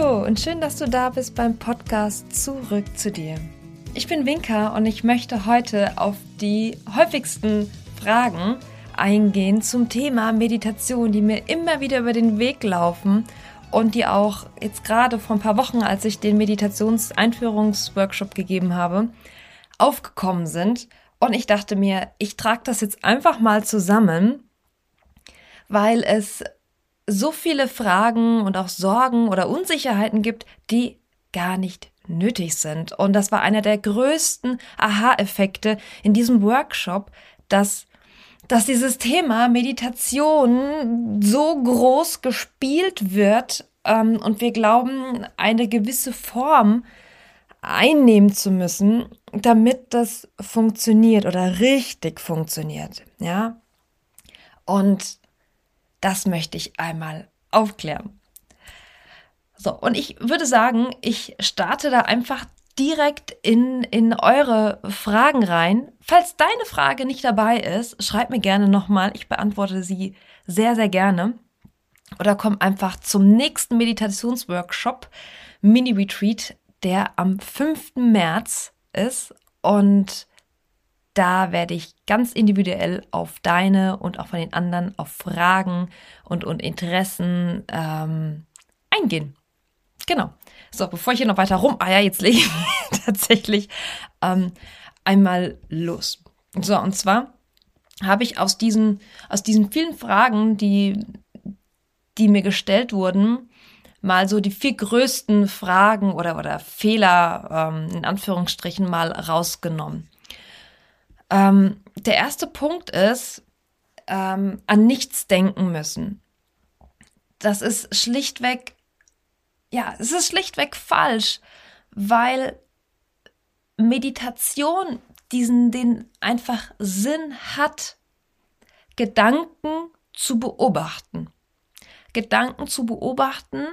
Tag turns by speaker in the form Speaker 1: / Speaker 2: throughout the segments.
Speaker 1: Hallo und schön, dass du da bist beim Podcast Zurück zu dir. Ich bin Winka und ich möchte heute auf die häufigsten Fragen eingehen zum Thema Meditation, die mir immer wieder über den Weg laufen und die auch jetzt gerade vor ein paar Wochen, als ich den Meditationseinführungsworkshop gegeben habe, aufgekommen sind. Und ich dachte mir, ich trage das jetzt einfach mal zusammen, weil es so viele Fragen und auch Sorgen oder Unsicherheiten gibt, die gar nicht nötig sind. Und das war einer der größten Aha-Effekte in diesem Workshop, dass dass dieses Thema Meditation so groß gespielt wird ähm, und wir glauben, eine gewisse Form einnehmen zu müssen, damit das funktioniert oder richtig funktioniert. Ja. Und das möchte ich einmal aufklären. So, und ich würde sagen, ich starte da einfach direkt in, in eure Fragen rein. Falls deine Frage nicht dabei ist, schreib mir gerne nochmal. Ich beantworte sie sehr, sehr gerne. Oder komm einfach zum nächsten Meditationsworkshop, Mini-Retreat, der am 5. März ist. Und da werde ich ganz individuell auf deine und auch von den anderen auf Fragen und, und Interessen ähm, eingehen. Genau. So, bevor ich hier noch weiter rum, ah ja, jetzt lege ich tatsächlich ähm, einmal los. So, und zwar habe ich aus diesen, aus diesen vielen Fragen, die, die mir gestellt wurden, mal so die vier größten Fragen oder, oder Fehler ähm, in Anführungsstrichen mal rausgenommen. Ähm, der erste Punkt ist, ähm, an nichts denken müssen. Das ist schlichtweg, ja, es ist schlichtweg falsch, weil Meditation diesen, den einfach Sinn hat, Gedanken zu beobachten. Gedanken zu beobachten,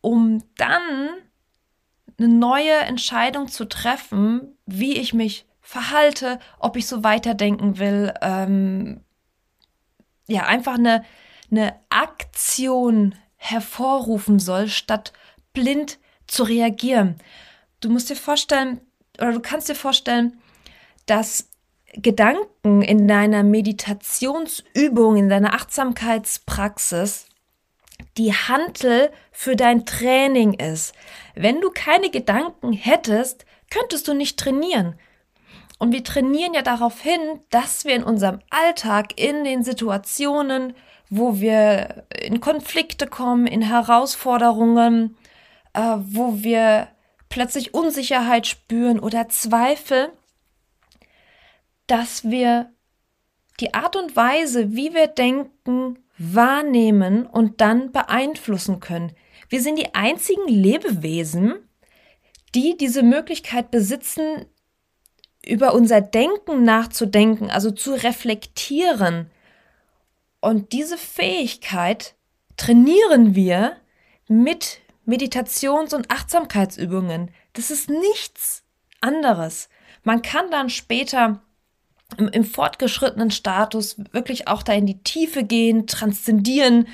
Speaker 1: um dann eine neue Entscheidung zu treffen, wie ich mich verhalte, ob ich so weiterdenken will. Ähm, ja, einfach eine, eine Aktion hervorrufen soll, statt blind zu reagieren. Du musst dir vorstellen, oder du kannst dir vorstellen, dass Gedanken in deiner Meditationsübung, in deiner Achtsamkeitspraxis die Hantel für dein Training ist. Wenn du keine Gedanken hättest, könntest du nicht trainieren. Und wir trainieren ja darauf hin, dass wir in unserem Alltag, in den Situationen, wo wir in Konflikte kommen, in Herausforderungen, äh, wo wir plötzlich Unsicherheit spüren oder Zweifel, dass wir die Art und Weise, wie wir denken, wahrnehmen und dann beeinflussen können. Wir sind die einzigen Lebewesen, die diese Möglichkeit besitzen, über unser Denken nachzudenken, also zu reflektieren. Und diese Fähigkeit trainieren wir mit Meditations- und Achtsamkeitsübungen. Das ist nichts anderes. Man kann dann später im, im, fortgeschrittenen Status wirklich auch da in die Tiefe gehen, transzendieren,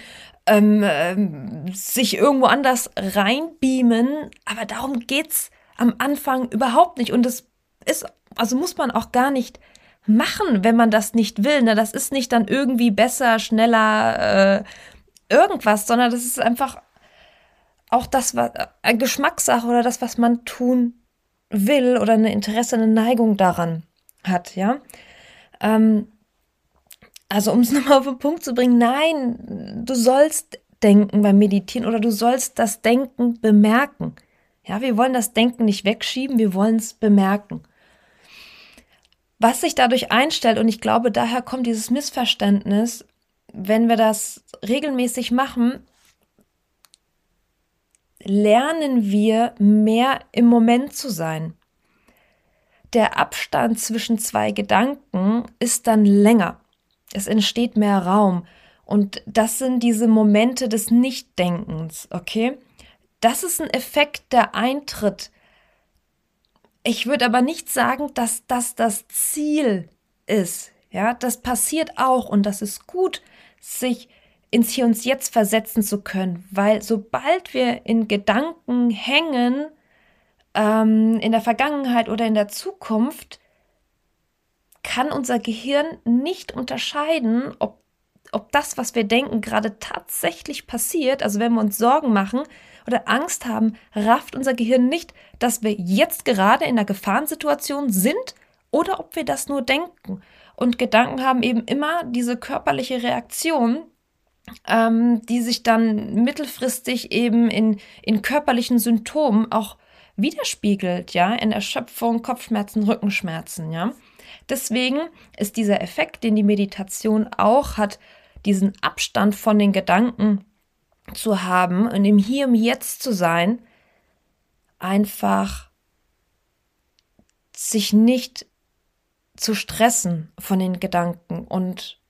Speaker 1: ähm, ähm, sich irgendwo anders reinbeamen. Aber darum geht's am Anfang überhaupt nicht. Und es ist also muss man auch gar nicht machen, wenn man das nicht will. Ne? Das ist nicht dann irgendwie besser, schneller, äh, irgendwas, sondern das ist einfach auch das, was eine Geschmackssache oder das, was man tun will oder eine Interesse, eine Neigung daran hat, ja. Ähm, also um es nochmal auf den Punkt zu bringen, nein, du sollst denken beim Meditieren oder du sollst das Denken bemerken. Ja, wir wollen das Denken nicht wegschieben, wir wollen es bemerken. Was sich dadurch einstellt, und ich glaube, daher kommt dieses Missverständnis, wenn wir das regelmäßig machen, lernen wir mehr im Moment zu sein. Der Abstand zwischen zwei Gedanken ist dann länger. Es entsteht mehr Raum. Und das sind diese Momente des Nichtdenkens, okay? Das ist ein Effekt, der eintritt, ich würde aber nicht sagen, dass das das Ziel ist. Ja, das passiert auch und das ist gut, sich ins Hier und Jetzt versetzen zu können, weil sobald wir in Gedanken hängen, ähm, in der Vergangenheit oder in der Zukunft, kann unser Gehirn nicht unterscheiden, ob, ob das, was wir denken, gerade tatsächlich passiert. Also wenn wir uns Sorgen machen oder Angst haben, rafft unser Gehirn nicht, dass wir jetzt gerade in einer Gefahrensituation sind oder ob wir das nur denken. Und Gedanken haben eben immer diese körperliche Reaktion, ähm, die sich dann mittelfristig eben in, in körperlichen Symptomen auch widerspiegelt, ja, in Erschöpfung, Kopfschmerzen, Rückenschmerzen, ja. Deswegen ist dieser Effekt, den die Meditation auch hat, diesen Abstand von den Gedanken zu haben und im Hier und Jetzt zu sein, einfach sich nicht zu stressen von den Gedanken und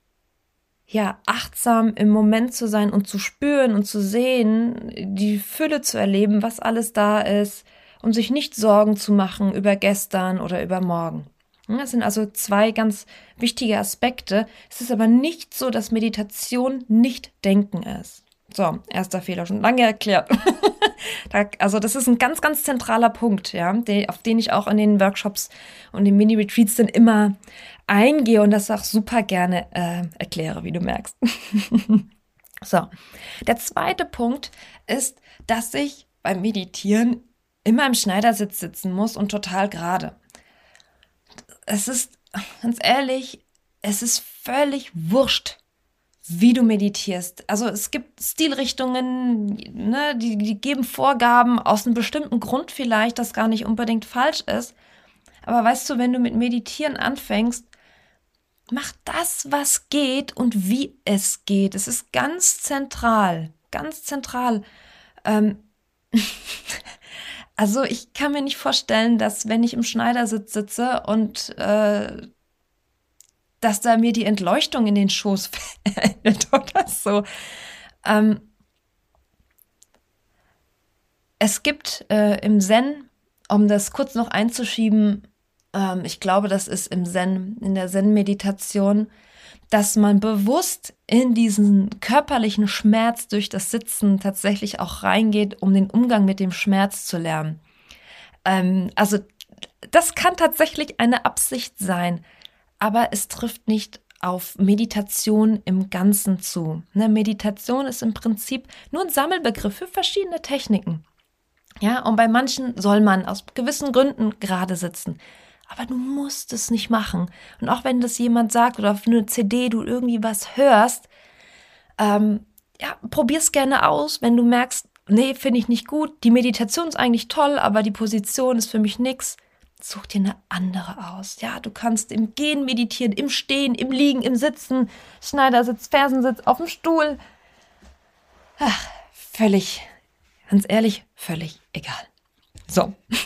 Speaker 1: ja, achtsam im Moment zu sein und zu spüren und zu sehen, die Fülle zu erleben, was alles da ist, und sich nicht Sorgen zu machen über gestern oder über morgen. Das sind also zwei ganz wichtige Aspekte. Es ist aber nicht so, dass Meditation nicht Denken ist. So, erster Fehler, schon lange erklärt. also das ist ein ganz, ganz zentraler Punkt, ja, auf den ich auch in den Workshops und den Mini-Retreats dann immer eingehe und das auch super gerne äh, erkläre, wie du merkst. so, der zweite Punkt ist, dass ich beim Meditieren immer im Schneidersitz sitzen muss und total gerade. Es ist, ganz ehrlich, es ist völlig wurscht, wie du meditierst. Also es gibt Stilrichtungen, ne, die, die geben Vorgaben aus einem bestimmten Grund vielleicht, das gar nicht unbedingt falsch ist. Aber weißt du, wenn du mit Meditieren anfängst, mach das, was geht und wie es geht. Es ist ganz zentral, ganz zentral. Ähm, Also ich kann mir nicht vorstellen, dass wenn ich im Schneidersitz sitze und äh, dass da mir die Entleuchtung in den Schoß fällt oder so. Ähm, es gibt äh, im Zen, um das kurz noch einzuschieben, ähm, ich glaube, das ist im Zen, in der Zen-Meditation, dass man bewusst in diesen körperlichen Schmerz durch das Sitzen tatsächlich auch reingeht, um den Umgang mit dem Schmerz zu lernen. Ähm, also das kann tatsächlich eine Absicht sein, aber es trifft nicht auf Meditation im Ganzen zu. Ne, Meditation ist im Prinzip nur ein Sammelbegriff für verschiedene Techniken. Ja, und bei manchen soll man aus gewissen Gründen gerade sitzen aber du musst es nicht machen. Und auch wenn das jemand sagt oder auf eine CD du irgendwie was hörst, ähm, ja, probier's gerne aus, wenn du merkst, nee, finde ich nicht gut, die Meditation ist eigentlich toll, aber die Position ist für mich nix. Such dir eine andere aus. Ja, du kannst im Gehen meditieren, im Stehen, im Liegen, im Sitzen, Schneidersitz, Fersensitz, auf dem Stuhl. Ach, völlig, ganz ehrlich, völlig egal. So.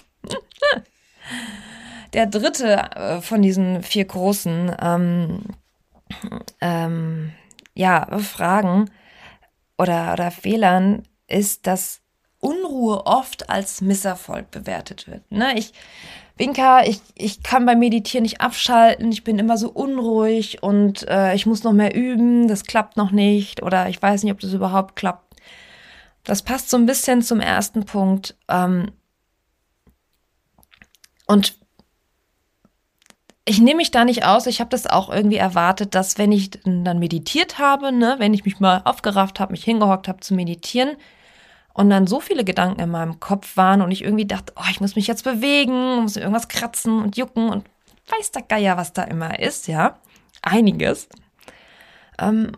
Speaker 1: Der dritte äh, von diesen vier großen ähm, ähm, ja, Fragen oder, oder Fehlern ist, dass Unruhe oft als Misserfolg bewertet wird. Ne? Ich, Winka, ich, ich kann beim Meditieren nicht abschalten, ich bin immer so unruhig und äh, ich muss noch mehr üben, das klappt noch nicht oder ich weiß nicht, ob das überhaupt klappt. Das passt so ein bisschen zum ersten Punkt. Ähm, und ich nehme mich da nicht aus. Ich habe das auch irgendwie erwartet, dass wenn ich dann meditiert habe, ne, wenn ich mich mal aufgerafft habe, mich hingehockt habe zu meditieren und dann so viele Gedanken in meinem Kopf waren und ich irgendwie dachte, oh, ich muss mich jetzt bewegen, muss irgendwas kratzen und jucken und weiß der Geier, was da immer ist, ja, einiges. Ähm,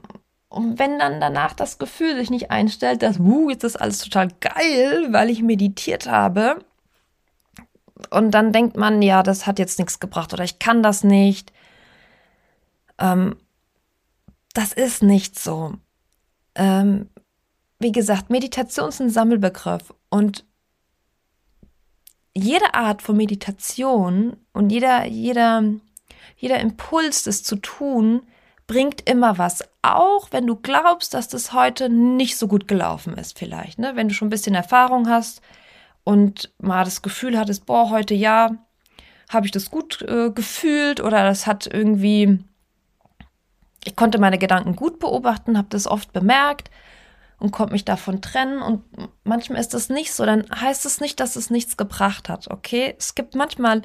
Speaker 1: und wenn dann danach das Gefühl sich nicht einstellt, dass, wuh, jetzt ist alles total geil, weil ich meditiert habe, und dann denkt man, ja, das hat jetzt nichts gebracht oder ich kann das nicht. Ähm, das ist nicht so. Ähm, wie gesagt, Meditation ist ein Sammelbegriff und jede Art von Meditation und jeder, jeder, jeder Impuls, das zu tun, bringt immer was. Auch wenn du glaubst, dass das heute nicht so gut gelaufen ist, vielleicht. Ne? Wenn du schon ein bisschen Erfahrung hast, und mal das Gefühl hattest, boah, heute ja, habe ich das gut äh, gefühlt oder das hat irgendwie, ich konnte meine Gedanken gut beobachten, habe das oft bemerkt und konnte mich davon trennen. Und manchmal ist das nicht so. Dann heißt es nicht, dass es nichts gebracht hat. Okay, es gibt manchmal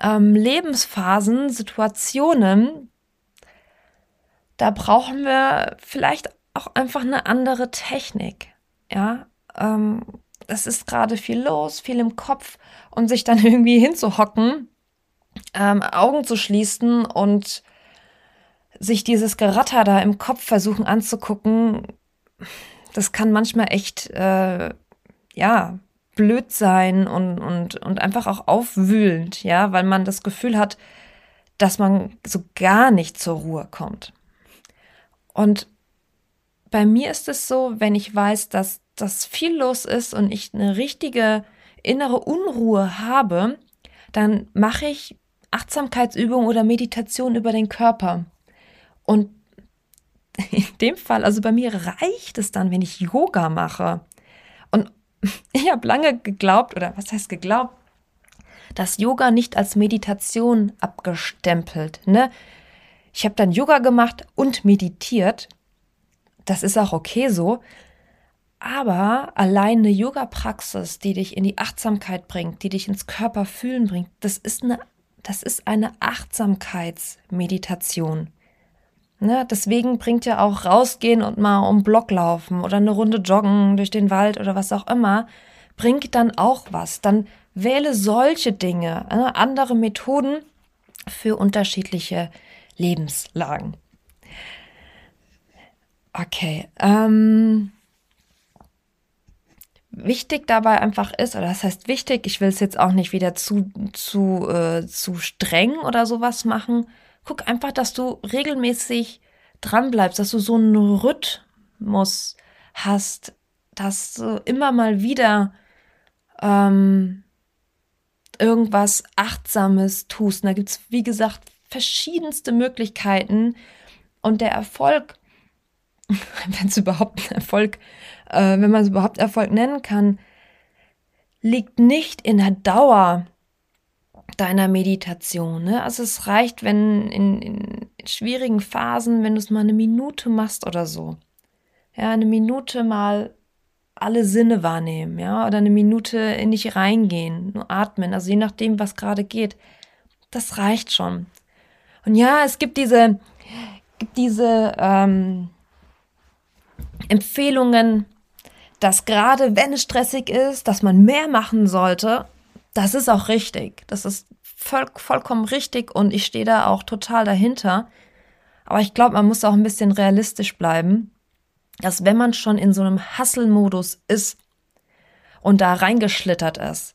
Speaker 1: ähm, Lebensphasen, Situationen, da brauchen wir vielleicht auch einfach eine andere Technik. Ja, ähm, es ist gerade viel los, viel im Kopf und sich dann irgendwie hinzuhocken, ähm, Augen zu schließen und sich dieses Geratter da im Kopf versuchen anzugucken, das kann manchmal echt, äh, ja, blöd sein und, und, und einfach auch aufwühlend, ja, weil man das Gefühl hat, dass man so gar nicht zur Ruhe kommt. Und bei mir ist es so, wenn ich weiß, dass das viel los ist und ich eine richtige innere Unruhe habe, dann mache ich Achtsamkeitsübungen oder Meditation über den Körper. Und in dem Fall, also bei mir reicht es dann, wenn ich Yoga mache. Und ich habe lange geglaubt, oder was heißt geglaubt, dass Yoga nicht als Meditation abgestempelt. Ne? Ich habe dann Yoga gemacht und meditiert. Das ist auch okay so. Aber allein eine Yoga-Praxis, die dich in die Achtsamkeit bringt, die dich ins Körperfühlen bringt, das ist eine, das ist eine Achtsamkeitsmeditation. Ne, deswegen bringt ja auch rausgehen und mal um Block laufen oder eine Runde joggen durch den Wald oder was auch immer, bringt dann auch was. Dann wähle solche Dinge, ne, andere Methoden für unterschiedliche Lebenslagen. Okay. Ähm, wichtig dabei einfach ist, oder das heißt wichtig, ich will es jetzt auch nicht wieder zu, zu, äh, zu streng oder sowas machen, guck einfach, dass du regelmäßig dran bleibst, dass du so einen Rhythmus hast, dass du immer mal wieder ähm, irgendwas Achtsames tust. Und da gibt es, wie gesagt, verschiedenste Möglichkeiten. Und der Erfolg, wenn es überhaupt Erfolg, äh, wenn man es überhaupt Erfolg nennen kann, liegt nicht in der Dauer deiner Meditation. Ne? Also es reicht, wenn in, in schwierigen Phasen, wenn du es mal eine Minute machst oder so. Ja, eine Minute mal alle Sinne wahrnehmen, ja, oder eine Minute in dich reingehen, nur atmen, also je nachdem, was gerade geht. Das reicht schon. Und ja, es gibt diese, gibt diese ähm, Empfehlungen, dass gerade wenn es stressig ist, dass man mehr machen sollte das ist auch richtig. Das ist voll, vollkommen richtig und ich stehe da auch total dahinter. Aber ich glaube, man muss auch ein bisschen realistisch bleiben, dass wenn man schon in so einem Hustle-Modus ist und da reingeschlittert ist,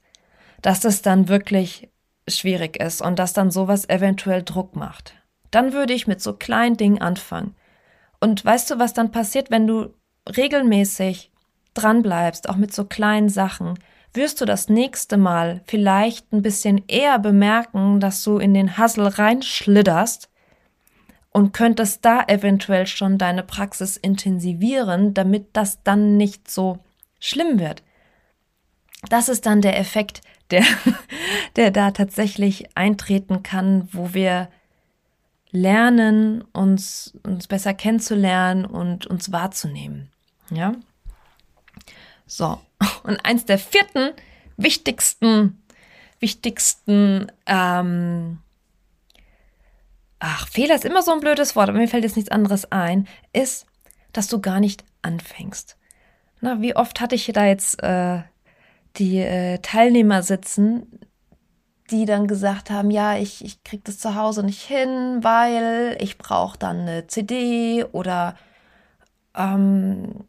Speaker 1: dass das dann wirklich schwierig ist und dass dann sowas eventuell Druck macht. Dann würde ich mit so kleinen Dingen anfangen. Und weißt du, was dann passiert, wenn du regelmäßig dranbleibst, auch mit so kleinen Sachen, wirst du das nächste Mal vielleicht ein bisschen eher bemerken, dass du in den Hassel reinschlitterst und könntest da eventuell schon deine Praxis intensivieren, damit das dann nicht so schlimm wird. Das ist dann der Effekt, der, der da tatsächlich eintreten kann, wo wir lernen, uns, uns besser kennenzulernen und uns wahrzunehmen. Ja? So, und eins der vierten wichtigsten, wichtigsten, ähm, ach, Fehler ist immer so ein blödes Wort, aber mir fällt jetzt nichts anderes ein, ist, dass du gar nicht anfängst. Na, wie oft hatte ich da jetzt äh, die äh, Teilnehmer sitzen, die dann gesagt haben, ja, ich, ich krieg das zu Hause nicht hin, weil ich brauche dann eine CD oder ähm,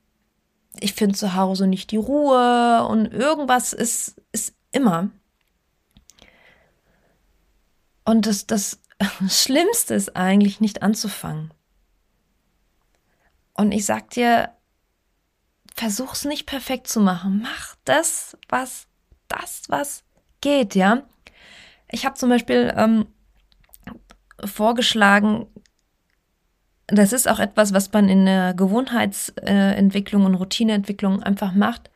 Speaker 1: ich finde zu Hause nicht die Ruhe und irgendwas ist, ist immer. Und das, das Schlimmste ist eigentlich nicht anzufangen. Und ich sag dir, versuch's nicht perfekt zu machen. Mach das, was, das, was geht, ja. Ich habe zum Beispiel ähm, vorgeschlagen, das ist auch etwas, was man in der Gewohnheitsentwicklung und Routineentwicklung einfach macht,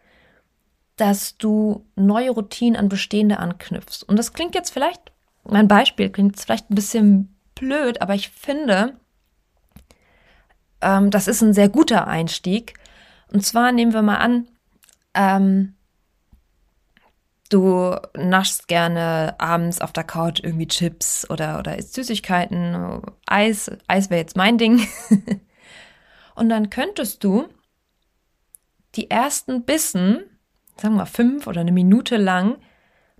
Speaker 1: dass du neue Routinen an bestehende anknüpfst. Und das klingt jetzt vielleicht, mein Beispiel klingt vielleicht ein bisschen blöd, aber ich finde, ähm, das ist ein sehr guter Einstieg. Und zwar nehmen wir mal an, ähm, du naschst gerne abends auf der Couch irgendwie Chips oder, oder isst Süßigkeiten, Eis. Eis wäre jetzt mein Ding. Und dann könntest du die ersten Bissen, sagen wir mal fünf oder eine Minute lang,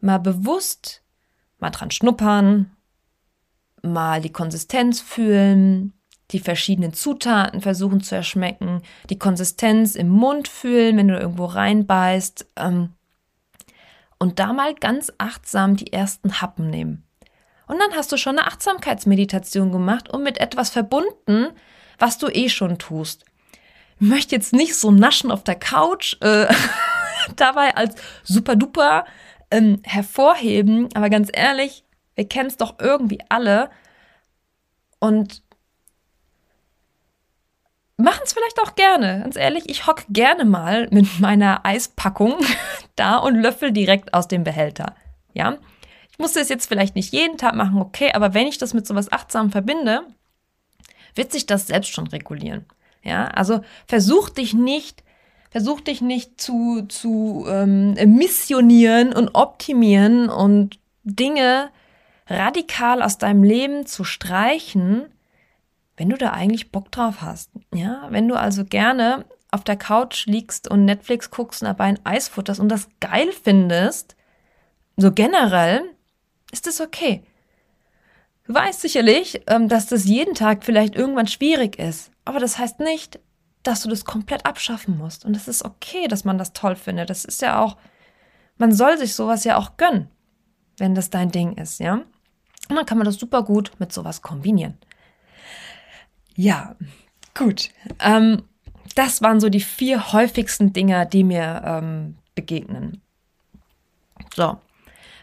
Speaker 1: mal bewusst mal dran schnuppern, mal die Konsistenz fühlen, die verschiedenen Zutaten versuchen zu erschmecken, die Konsistenz im Mund fühlen, wenn du irgendwo reinbeißt. Ähm, und da mal ganz achtsam die ersten Happen nehmen. Und dann hast du schon eine Achtsamkeitsmeditation gemacht und mit etwas verbunden, was du eh schon tust. Ich möchte jetzt nicht so naschen auf der Couch äh, dabei als super duper ähm, hervorheben, aber ganz ehrlich, wir kennen es doch irgendwie alle. Und machen es vielleicht auch gerne. Ganz ehrlich, ich hocke gerne mal mit meiner Eispackung da und löffel direkt aus dem Behälter. Ja, ich muss das jetzt vielleicht nicht jeden Tag machen, okay, aber wenn ich das mit sowas achtsam verbinde, wird sich das selbst schon regulieren. Ja, also versuch dich nicht, versuch dich nicht zu, zu ähm, missionieren und optimieren und Dinge radikal aus deinem Leben zu streichen, wenn du da eigentlich Bock drauf hast. Ja, wenn du also gerne auf der Couch liegst und Netflix guckst und dabei ein Eis futterst und das geil findest, so generell, ist es okay. Du weißt sicherlich, ähm, dass das jeden Tag vielleicht irgendwann schwierig ist, aber das heißt nicht, dass du das komplett abschaffen musst. Und es ist okay, dass man das toll findet. Das ist ja auch, man soll sich sowas ja auch gönnen, wenn das dein Ding ist, ja. Und dann kann man das super gut mit sowas kombinieren. Ja, gut. Ähm, das waren so die vier häufigsten Dinge, die mir ähm, begegnen. So,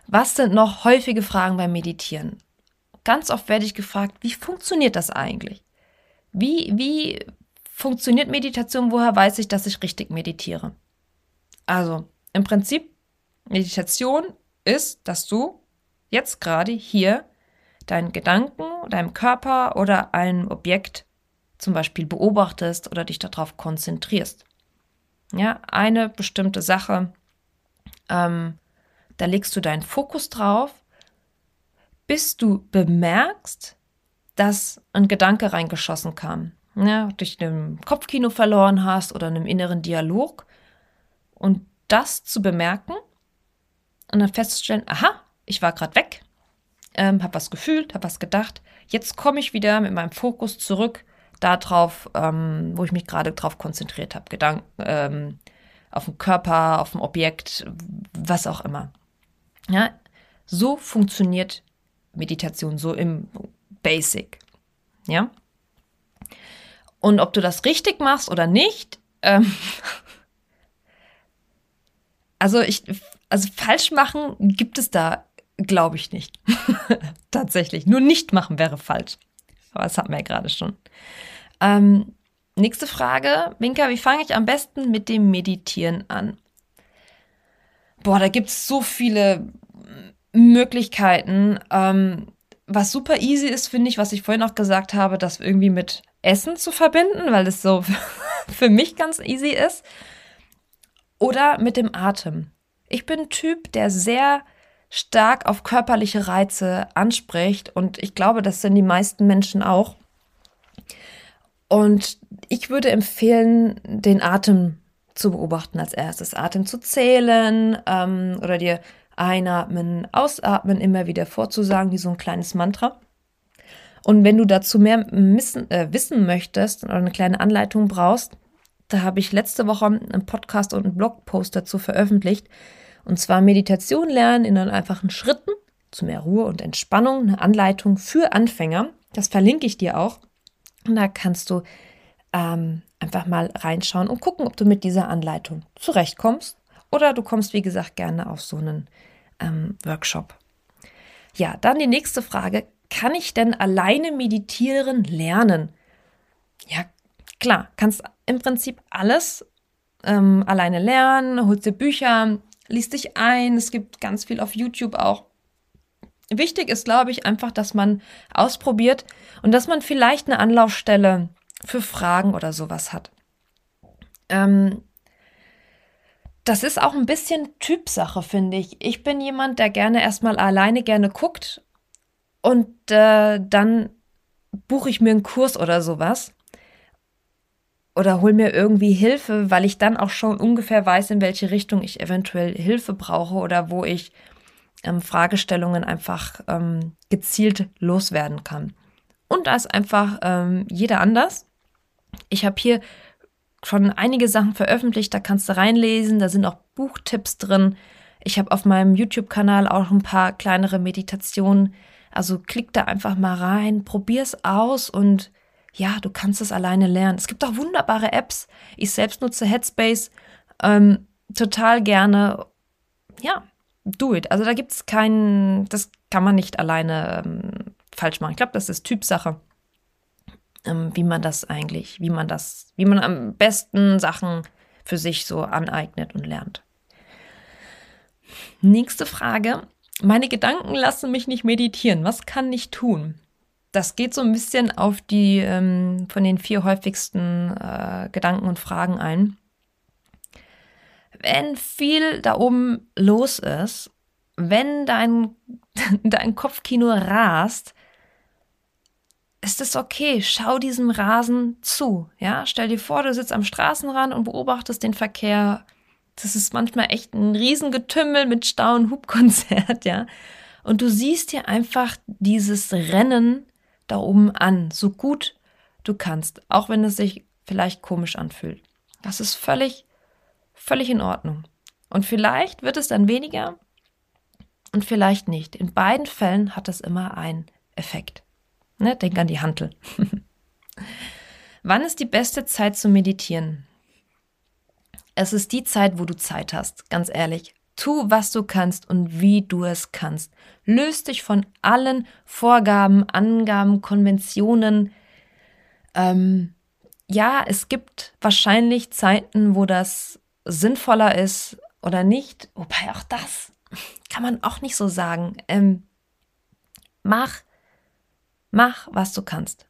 Speaker 1: was sind noch häufige Fragen beim Meditieren? Ganz oft werde ich gefragt, wie funktioniert das eigentlich? Wie, wie funktioniert Meditation? Woher weiß ich, dass ich richtig meditiere? Also, im Prinzip, Meditation ist, dass du jetzt gerade hier deinen Gedanken, deinem Körper oder ein Objekt zum Beispiel beobachtest oder dich darauf konzentrierst. Ja, eine bestimmte Sache, ähm, da legst du deinen Fokus drauf, bis du bemerkst, dass ein Gedanke reingeschossen kam. Ja, dich einem Kopfkino verloren hast oder einem inneren Dialog. Und das zu bemerken und dann festzustellen, aha, ich war gerade weg, ähm, habe was gefühlt, habe was gedacht. Jetzt komme ich wieder mit meinem Fokus zurück darauf, ähm, wo ich mich gerade drauf konzentriert habe. Gedanken, ähm, auf den Körper, auf dem Objekt, was auch immer. Ja, so funktioniert Meditation, so im Basic. Ja. Und ob du das richtig machst oder nicht, ähm, also ich, also falsch machen gibt es da, glaube ich nicht. Tatsächlich. Nur nicht machen wäre falsch. Aber das hatten wir ja gerade schon. Ähm, nächste Frage. Winka, wie fange ich am besten mit dem Meditieren an? Boah, da gibt es so viele Möglichkeiten. Ähm, was super easy ist, finde ich, was ich vorhin auch gesagt habe, das irgendwie mit Essen zu verbinden, weil es so für mich ganz easy ist. Oder mit dem Atem. Ich bin ein Typ, der sehr stark auf körperliche Reize anspricht und ich glaube, das sind die meisten Menschen auch. Und ich würde empfehlen, den Atem zu beobachten als erstes. Atem zu zählen ähm, oder dir einatmen, ausatmen immer wieder vorzusagen, wie so ein kleines Mantra. Und wenn du dazu mehr missen, äh, wissen möchtest oder eine kleine Anleitung brauchst, da habe ich letzte Woche einen Podcast und einen Blogpost dazu veröffentlicht. Und zwar Meditation lernen in einfachen Schritten zu mehr Ruhe und Entspannung, eine Anleitung für Anfänger. Das verlinke ich dir auch. Und da kannst du ähm, einfach mal reinschauen und gucken, ob du mit dieser Anleitung zurechtkommst. Oder du kommst, wie gesagt, gerne auf so einen ähm, Workshop. Ja, dann die nächste Frage. Kann ich denn alleine meditieren lernen? Ja, klar, kannst im Prinzip alles ähm, alleine lernen, holst dir Bücher, liest dich ein. Es gibt ganz viel auf YouTube auch. Wichtig ist, glaube ich, einfach, dass man ausprobiert und dass man vielleicht eine Anlaufstelle für Fragen oder sowas hat. Ähm, das ist auch ein bisschen Typsache, finde ich. Ich bin jemand, der gerne erstmal alleine gerne guckt und äh, dann buche ich mir einen Kurs oder sowas oder hol mir irgendwie Hilfe, weil ich dann auch schon ungefähr weiß, in welche Richtung ich eventuell Hilfe brauche oder wo ich ähm, Fragestellungen einfach ähm, gezielt loswerden kann. Und da ist einfach ähm, jeder anders. Ich habe hier schon einige Sachen veröffentlicht, da kannst du reinlesen, da sind auch Buchtipps drin. Ich habe auf meinem YouTube-Kanal auch ein paar kleinere Meditationen. Also klick da einfach mal rein, probier's aus und ja, du kannst es alleine lernen. Es gibt auch wunderbare Apps. Ich selbst nutze Headspace ähm, total gerne. Ja, do it. Also da gibt es keinen, das kann man nicht alleine ähm, falsch machen. Ich glaube, das ist Typsache, ähm, wie man das eigentlich, wie man das, wie man am besten Sachen für sich so aneignet und lernt. Nächste Frage. Meine Gedanken lassen mich nicht meditieren. Was kann ich tun? Das geht so ein bisschen auf die ähm, von den vier häufigsten äh, Gedanken und Fragen ein wenn viel da oben los ist, wenn dein, dein Kopfkino rast, ist es okay. Schau diesem Rasen zu. Ja, stell dir vor, du sitzt am Straßenrand und beobachtest den Verkehr. Das ist manchmal echt ein Riesengetümmel mit Stau und Hubkonzert, ja. Und du siehst dir einfach dieses Rennen da oben an, so gut du kannst, auch wenn es sich vielleicht komisch anfühlt. Das ist völlig völlig in Ordnung. Und vielleicht wird es dann weniger und vielleicht nicht. In beiden Fällen hat es immer einen Effekt. Ne? Denk an die Hantel. Wann ist die beste Zeit zu meditieren? Es ist die Zeit, wo du Zeit hast, ganz ehrlich. Tu, was du kannst und wie du es kannst. Löst dich von allen Vorgaben, Angaben, Konventionen. Ähm, ja, es gibt wahrscheinlich Zeiten, wo das sinnvoller ist oder nicht. Wobei auch das kann man auch nicht so sagen. Ähm, mach, mach, was du kannst.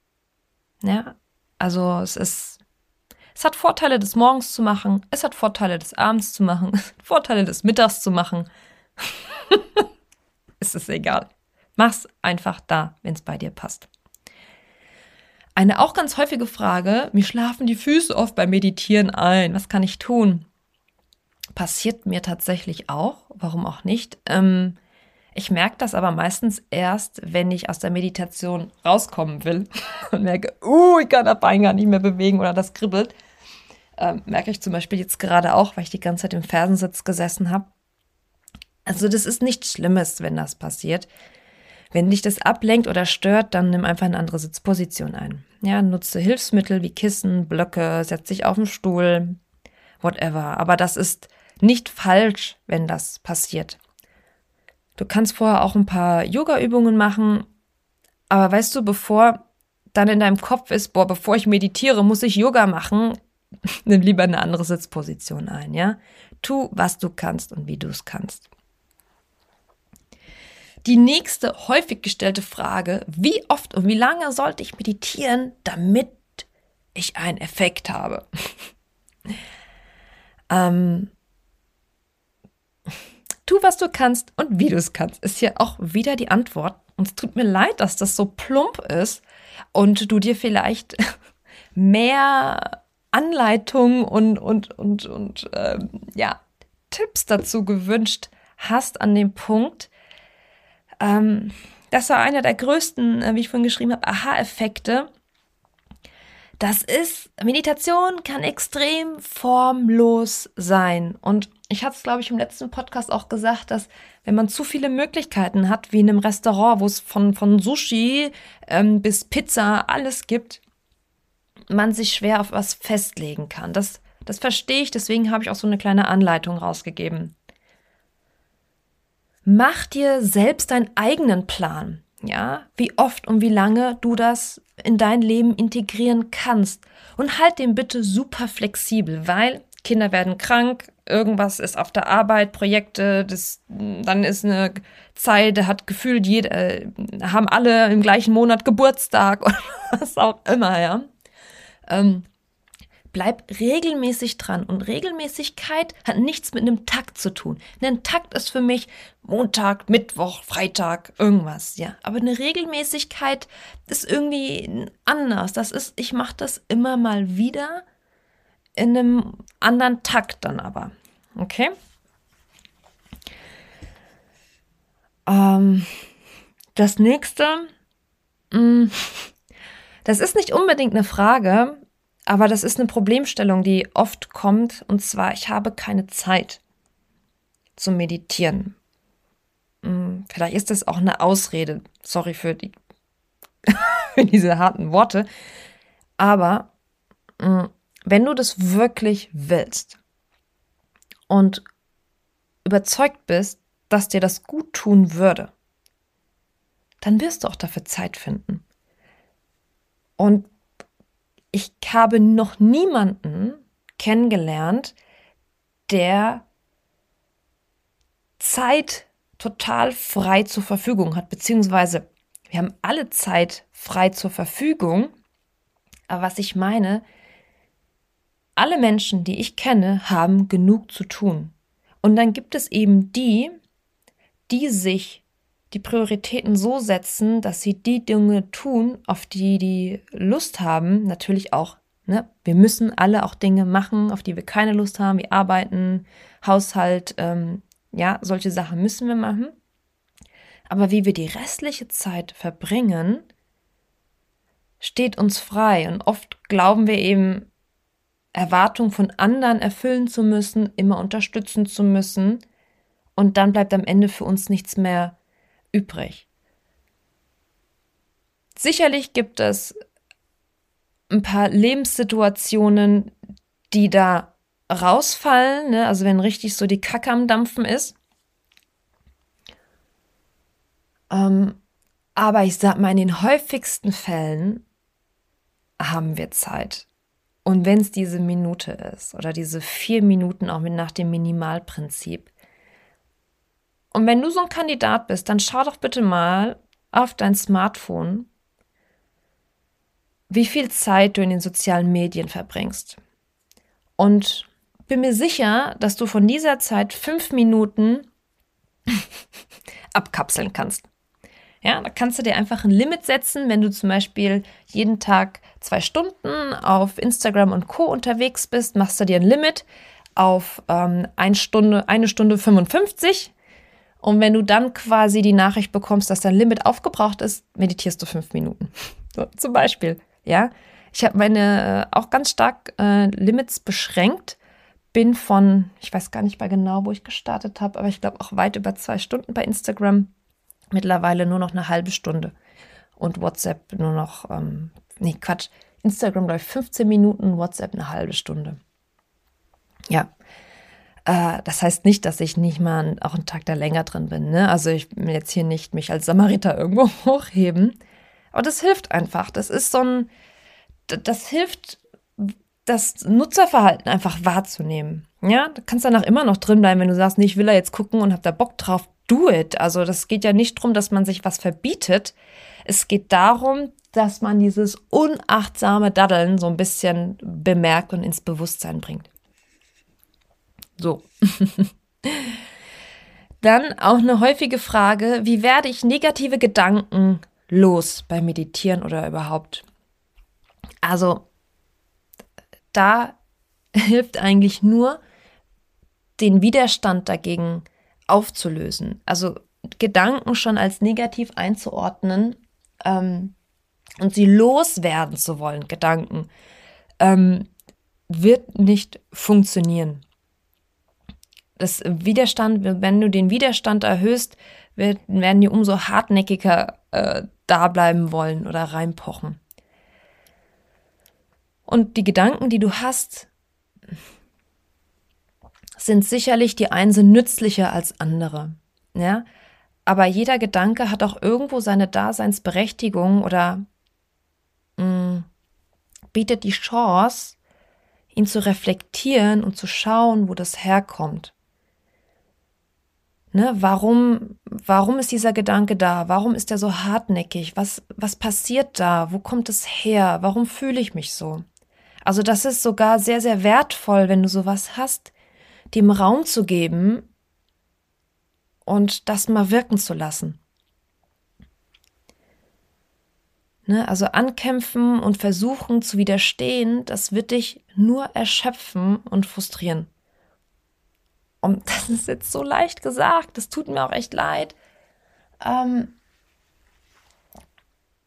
Speaker 1: Ja, also es ist, es hat Vorteile, des Morgens zu machen, es hat Vorteile, des Abends zu machen, es hat Vorteile, des Mittags zu machen. es ist egal. Mach's einfach da, wenn es bei dir passt. Eine auch ganz häufige Frage, mir schlafen die Füße oft beim Meditieren ein. Was kann ich tun? passiert mir tatsächlich auch, warum auch nicht. Ähm, ich merke das aber meistens erst, wenn ich aus der Meditation rauskommen will und merke, uh, ich kann das Bein gar nicht mehr bewegen oder das kribbelt. Ähm, merke ich zum Beispiel jetzt gerade auch, weil ich die ganze Zeit im Fersensitz gesessen habe. Also das ist nichts Schlimmes, wenn das passiert. Wenn dich das ablenkt oder stört, dann nimm einfach eine andere Sitzposition ein. Ja, nutze Hilfsmittel wie Kissen, Blöcke, setz dich auf den Stuhl, whatever. Aber das ist nicht falsch, wenn das passiert. Du kannst vorher auch ein paar Yoga-Übungen machen, aber weißt du, bevor dann in deinem Kopf ist, boah, bevor ich meditiere, muss ich Yoga machen, nimm lieber eine andere Sitzposition ein, ja? Tu, was du kannst und wie du es kannst. Die nächste häufig gestellte Frage, wie oft und wie lange sollte ich meditieren, damit ich einen Effekt habe? ähm, Tu, was du kannst und wie du es kannst, ist hier auch wieder die Antwort. Und es tut mir leid, dass das so plump ist und du dir vielleicht mehr Anleitung und, und, und, und ähm, ja, Tipps dazu gewünscht hast an dem Punkt. Ähm, das war einer der größten, äh, wie ich vorhin geschrieben habe, Aha-Effekte. Das ist, Meditation kann extrem formlos sein. Und ich hatte es, glaube ich, im letzten Podcast auch gesagt, dass wenn man zu viele Möglichkeiten hat, wie in einem Restaurant, wo es von, von Sushi ähm, bis Pizza alles gibt, man sich schwer auf was festlegen kann. Das, das verstehe ich, deswegen habe ich auch so eine kleine Anleitung rausgegeben. Mach dir selbst deinen eigenen Plan, ja, wie oft und wie lange du das in dein Leben integrieren kannst. Und halt den bitte super flexibel, weil Kinder werden krank, irgendwas ist auf der Arbeit, Projekte, das, dann ist eine Zeit, da hat gefühlt jeder, äh, haben alle im gleichen Monat Geburtstag oder was auch immer, ja. Ähm, bleib regelmäßig dran. Und Regelmäßigkeit hat nichts mit einem Takt zu tun. Ein Takt ist für mich Montag, Mittwoch, Freitag, irgendwas, ja. Aber eine Regelmäßigkeit ist irgendwie anders. Das ist, ich mache das immer mal wieder in einem anderen Takt dann aber. Okay? Ähm, das nächste, mh, mm, das ist nicht unbedingt eine Frage, aber das ist eine Problemstellung, die oft kommt, und zwar, ich habe keine Zeit zu meditieren. Hm, vielleicht ist das auch eine Ausrede. Sorry für, die, für diese harten Worte. Aber hm, wenn du das wirklich willst und überzeugt bist, dass dir das gut tun würde, dann wirst du auch dafür Zeit finden. Und ich habe noch niemanden kennengelernt, der Zeit total frei zur Verfügung hat, beziehungsweise wir haben alle Zeit frei zur Verfügung. Aber was ich meine, alle Menschen, die ich kenne, haben genug zu tun. Und dann gibt es eben die, die sich die Prioritäten so setzen, dass sie die Dinge tun, auf die die Lust haben, natürlich auch. Ne? Wir müssen alle auch Dinge machen, auf die wir keine Lust haben, wie arbeiten, Haushalt, ähm, ja, solche Sachen müssen wir machen. Aber wie wir die restliche Zeit verbringen, steht uns frei. Und oft glauben wir eben, Erwartungen von anderen erfüllen zu müssen, immer unterstützen zu müssen. Und dann bleibt am Ende für uns nichts mehr übrig. Sicherlich gibt es ein paar Lebenssituationen, die da rausfallen, ne? also wenn richtig so die Kacke am Dampfen ist. Ähm, aber ich sag mal, in den häufigsten Fällen haben wir Zeit. Und wenn es diese Minute ist oder diese vier Minuten auch mit nach dem Minimalprinzip, und wenn du so ein Kandidat bist, dann schau doch bitte mal auf dein Smartphone, wie viel Zeit du in den sozialen Medien verbringst. Und bin mir sicher, dass du von dieser Zeit fünf Minuten abkapseln kannst. Ja, da kannst du dir einfach ein Limit setzen, wenn du zum Beispiel jeden Tag zwei Stunden auf Instagram und Co. unterwegs bist, machst du dir ein Limit auf ähm, eine Stunde, eine Stunde 55 und wenn du dann quasi die Nachricht bekommst, dass dein Limit aufgebraucht ist, meditierst du fünf Minuten. So, zum Beispiel, ja. Ich habe meine äh, auch ganz stark äh, Limits beschränkt. Bin von, ich weiß gar nicht mehr genau, wo ich gestartet habe, aber ich glaube auch weit über zwei Stunden bei Instagram. Mittlerweile nur noch eine halbe Stunde. Und WhatsApp nur noch, ähm, nee, Quatsch. Instagram läuft 15 Minuten, WhatsApp eine halbe Stunde. Ja, das heißt nicht, dass ich nicht mal auch einen Tag da länger drin bin. Ne? Also ich will jetzt hier nicht mich als Samariter irgendwo hochheben. Aber das hilft einfach. Das ist so ein, das hilft, das Nutzerverhalten einfach wahrzunehmen. Ja, du kannst danach immer noch drin bleiben, wenn du sagst, nee, ich will da jetzt gucken und hab da Bock drauf. Do it. Also das geht ja nicht darum, dass man sich was verbietet. Es geht darum, dass man dieses unachtsame Daddeln so ein bisschen bemerkt und ins Bewusstsein bringt. So. Dann auch eine häufige Frage, wie werde ich negative Gedanken los beim Meditieren oder überhaupt? Also, da hilft eigentlich nur, den Widerstand dagegen aufzulösen. Also Gedanken schon als negativ einzuordnen ähm, und sie loswerden zu wollen, Gedanken, ähm, wird nicht funktionieren das Widerstand, wenn du den Widerstand erhöhst, werden die umso hartnäckiger äh, da bleiben wollen oder reinpochen. Und die Gedanken, die du hast, sind sicherlich die einen nützlicher als andere. Ja? Aber jeder Gedanke hat auch irgendwo seine Daseinsberechtigung oder mh, mm, bietet die Chance, ihn zu reflektieren und zu schauen, wo das herkommt. Ne, warum, warum ist dieser Gedanke da? Warum ist er so hartnäckig? Was, was passiert da? Wo kommt es her? Warum fühle ich mich so? Also das ist sogar sehr, sehr wertvoll, wenn du sowas hast, dem Raum zu geben und das mal wirken zu lassen. Ne, also ankämpfen und versuchen zu widerstehen, das wird dich nur erschöpfen und frustrieren. Und das ist jetzt so leicht gesagt, das tut mir auch echt leid. Ähm,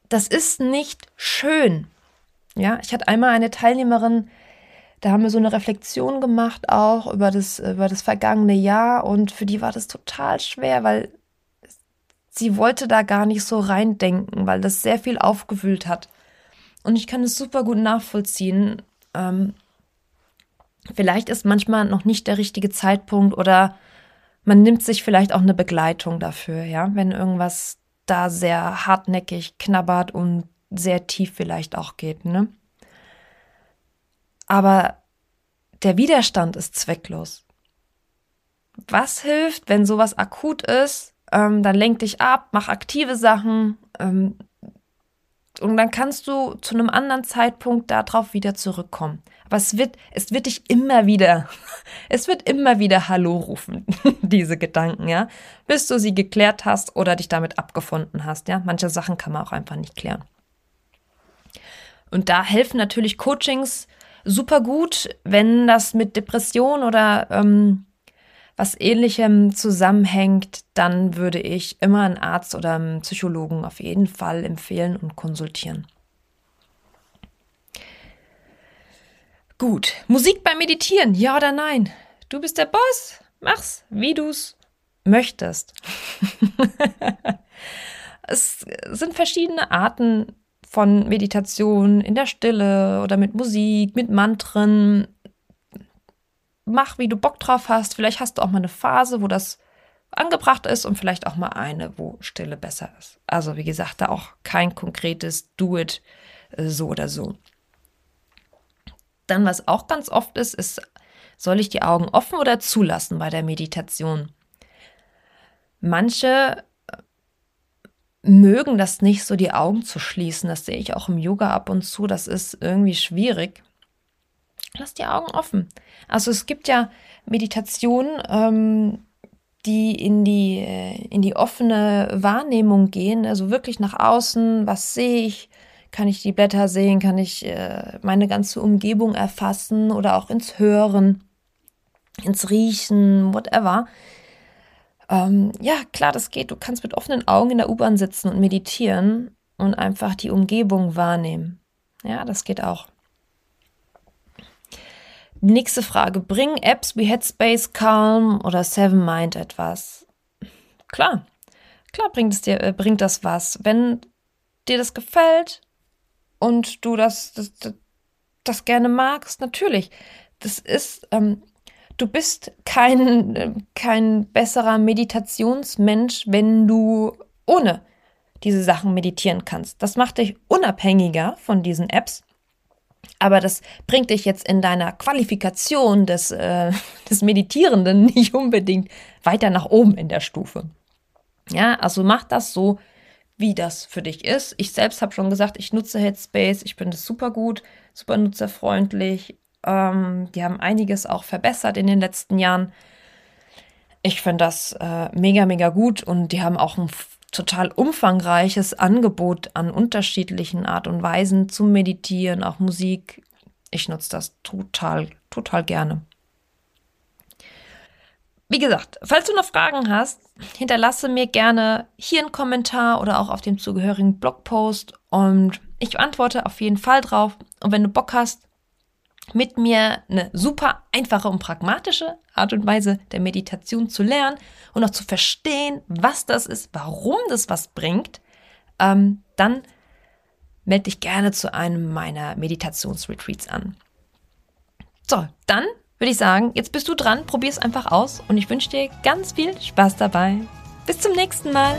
Speaker 1: das ist nicht schön. Ja, ich hatte einmal eine Teilnehmerin, da haben wir so eine Reflexion gemacht auch über das, über das vergangene Jahr und für die war das total schwer, weil sie wollte da gar nicht so reindenken, weil das sehr viel aufgewühlt hat. Und ich kann es super gut nachvollziehen. Ähm, vielleicht ist manchmal noch nicht der richtige Zeitpunkt oder man nimmt sich vielleicht auch eine Begleitung dafür, ja, wenn irgendwas da sehr hartnäckig knabbert und sehr tief vielleicht auch geht, ne? Aber der Widerstand ist zwecklos. Was hilft, wenn sowas akut ist? ähm, dann lenk dich ab, mach aktive Sachen ähm, und dann kannst du zu einem anderen Zeitpunkt darauf wieder zurückkommen. Aber es wird, es wird dich immer wieder, es wird immer wieder Hallo rufen, diese Gedanken, ja, bis du sie geklärt hast oder dich damit abgefunden hast, ja. Manche Sachen kann man auch einfach nicht klären. Und da helfen natürlich Coachings super gut, wenn das mit Depression oder ähm, was ähnlichem zusammenhängt, dann würde ich immer einen Arzt oder einen Psychologen auf jeden Fall empfehlen und konsultieren. Gut, Musik beim Meditieren, ja oder nein? Du bist der Boss, mach's, wie du's möchtest. es sind verschiedene Arten von Meditation in der Stille oder mit Musik, mit Mantren, mach, wie du Bock drauf hast. Vielleicht hast du auch mal eine Phase, wo das angebracht ist und vielleicht auch mal eine, wo Stille besser ist. Also wie gesagt, da auch kein konkretes Do-it äh, so oder so. Dann, was auch ganz oft ist, ist, soll ich die Augen offen oder zulassen bei der Meditation? Manche äh, mögen das nicht so, die Augen zu schließen. Das sehe ich auch im Yoga ab und zu. Das ist irgendwie schwierig lass die Augen offen. Also es gibt ja Meditationen, ähm, die in die, äh, in die offene Wahrnehmung gehen, also wirklich nach außen, was sehe ich, kann ich die Blätter sehen, kann ich äh, meine ganze Umgebung erfassen oder auch ins Hören, ins Riechen, whatever. Ähm, ja, klar, das geht. Du kannst mit offenen Augen in der U-Bahn sitzen und meditieren und einfach die Umgebung wahrnehmen. Ja, das geht auch. Nächste Frage. Bringen Apps wie Headspace, Calm oder Seven Mind etwas? Klar. Klar bringt es dir, äh, bringt das was. Wenn dir das gefällt und du das, das, das gerne magst, natürlich. Das ist, ähm, du bist kein, kein besserer Meditationsmensch, wenn du ohne diese Sachen meditieren kannst. Das macht dich unabhängiger von diesen Apps aber das bringt dich jetzt in deiner Qualifikation des, äh, des Meditierenden nicht unbedingt weiter nach oben in der Stufe. Ja, also mach das so, wie das für dich ist. Ich selbst habe schon gesagt, ich nutze Headspace, ich finde es super gut, super nutzerfreundlich. Ähm, die haben einiges auch verbessert in den letzten Jahren. Ich finde das äh, mega, mega gut und die haben auch ein total umfangreiches Angebot an unterschiedlichen Art und Weisen zum Meditieren, auch Musik. Ich nutze das total, total gerne. Wie gesagt, falls du noch Fragen hast, hinterlasse mir gerne hier einen Kommentar oder auch auf dem zugehörigen Blogpost und ich antworte auf jeden Fall drauf. Und wenn du Bock hast, mit mir eine super einfache und pragmatische Art und Weise der Meditation zu lernen und auch zu verstehen, was das ist, warum das was bringt, ähm, dann melde dich gerne zu einem meiner Meditationsretreats an. So, dann würde ich sagen, jetzt bist du dran, probier es einfach aus und ich wünsche dir ganz viel Spaß dabei. Bis zum nächsten Mal.